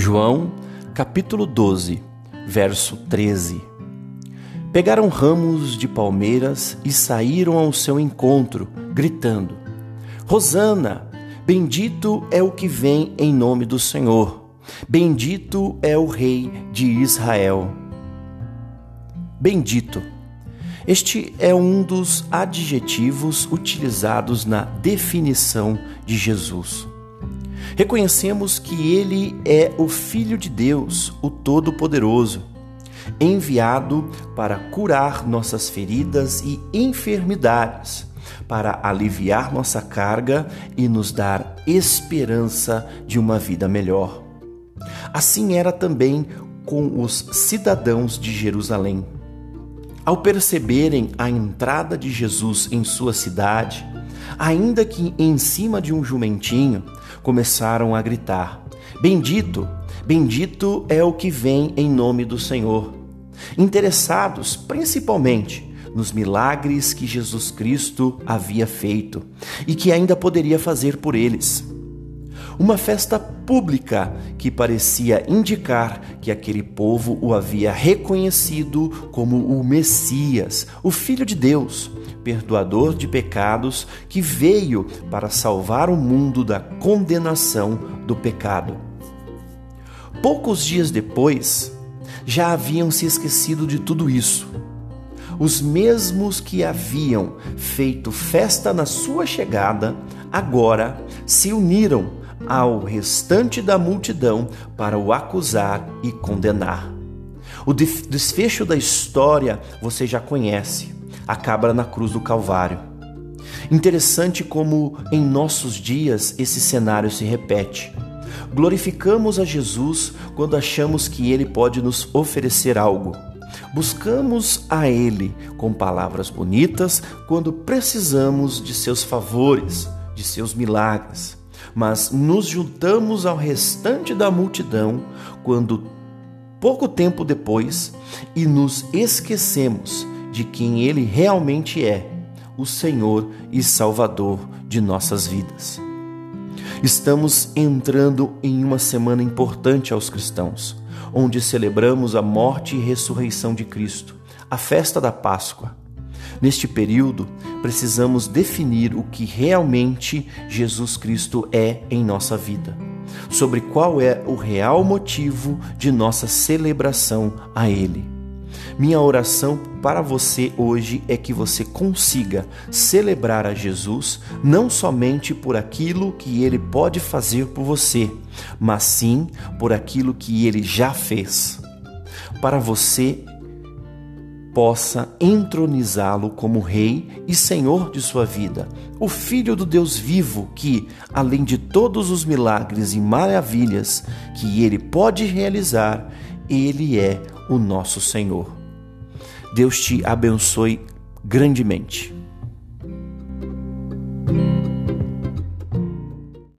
João, capítulo 12, verso 13. Pegaram ramos de palmeiras e saíram ao seu encontro, gritando: Rosana, bendito é o que vem em nome do Senhor. Bendito é o Rei de Israel. Bendito. Este é um dos adjetivos utilizados na definição de Jesus. Reconhecemos que ele é o Filho de Deus, o Todo-Poderoso, enviado para curar nossas feridas e enfermidades, para aliviar nossa carga e nos dar esperança de uma vida melhor. Assim era também com os cidadãos de Jerusalém. Ao perceberem a entrada de Jesus em sua cidade, ainda que em cima de um jumentinho, começaram a gritar: Bendito, bendito é o que vem em nome do Senhor. Interessados principalmente nos milagres que Jesus Cristo havia feito e que ainda poderia fazer por eles. Uma festa pública que parecia indicar que aquele povo o havia reconhecido como o Messias, o Filho de Deus, perdoador de pecados, que veio para salvar o mundo da condenação do pecado. Poucos dias depois, já haviam se esquecido de tudo isso. Os mesmos que haviam feito festa na sua chegada, agora se uniram ao restante da multidão para o acusar e condenar. O desfecho da história você já conhece acaba na cruz do Calvário. Interessante como em nossos dias esse cenário se repete. Glorificamos a Jesus quando achamos que Ele pode nos oferecer algo. Buscamos a Ele com palavras bonitas quando precisamos de seus favores, de seus milagres. Mas nos juntamos ao restante da multidão quando, pouco tempo depois, e nos esquecemos de quem Ele realmente é, o Senhor e Salvador de nossas vidas. Estamos entrando em uma semana importante aos cristãos, onde celebramos a morte e ressurreição de Cristo, a festa da Páscoa. Neste período, precisamos definir o que realmente Jesus Cristo é em nossa vida, sobre qual é o real motivo de nossa celebração a Ele. Minha oração para você hoje é que você consiga celebrar a Jesus não somente por aquilo que ele pode fazer por você, mas sim por aquilo que ele já fez. Para você possa entronizá-lo como Rei e Senhor de sua vida, o Filho do Deus vivo que, além de todos os milagres e maravilhas que ele pode realizar, ele é o nosso Senhor. Deus te abençoe grandemente.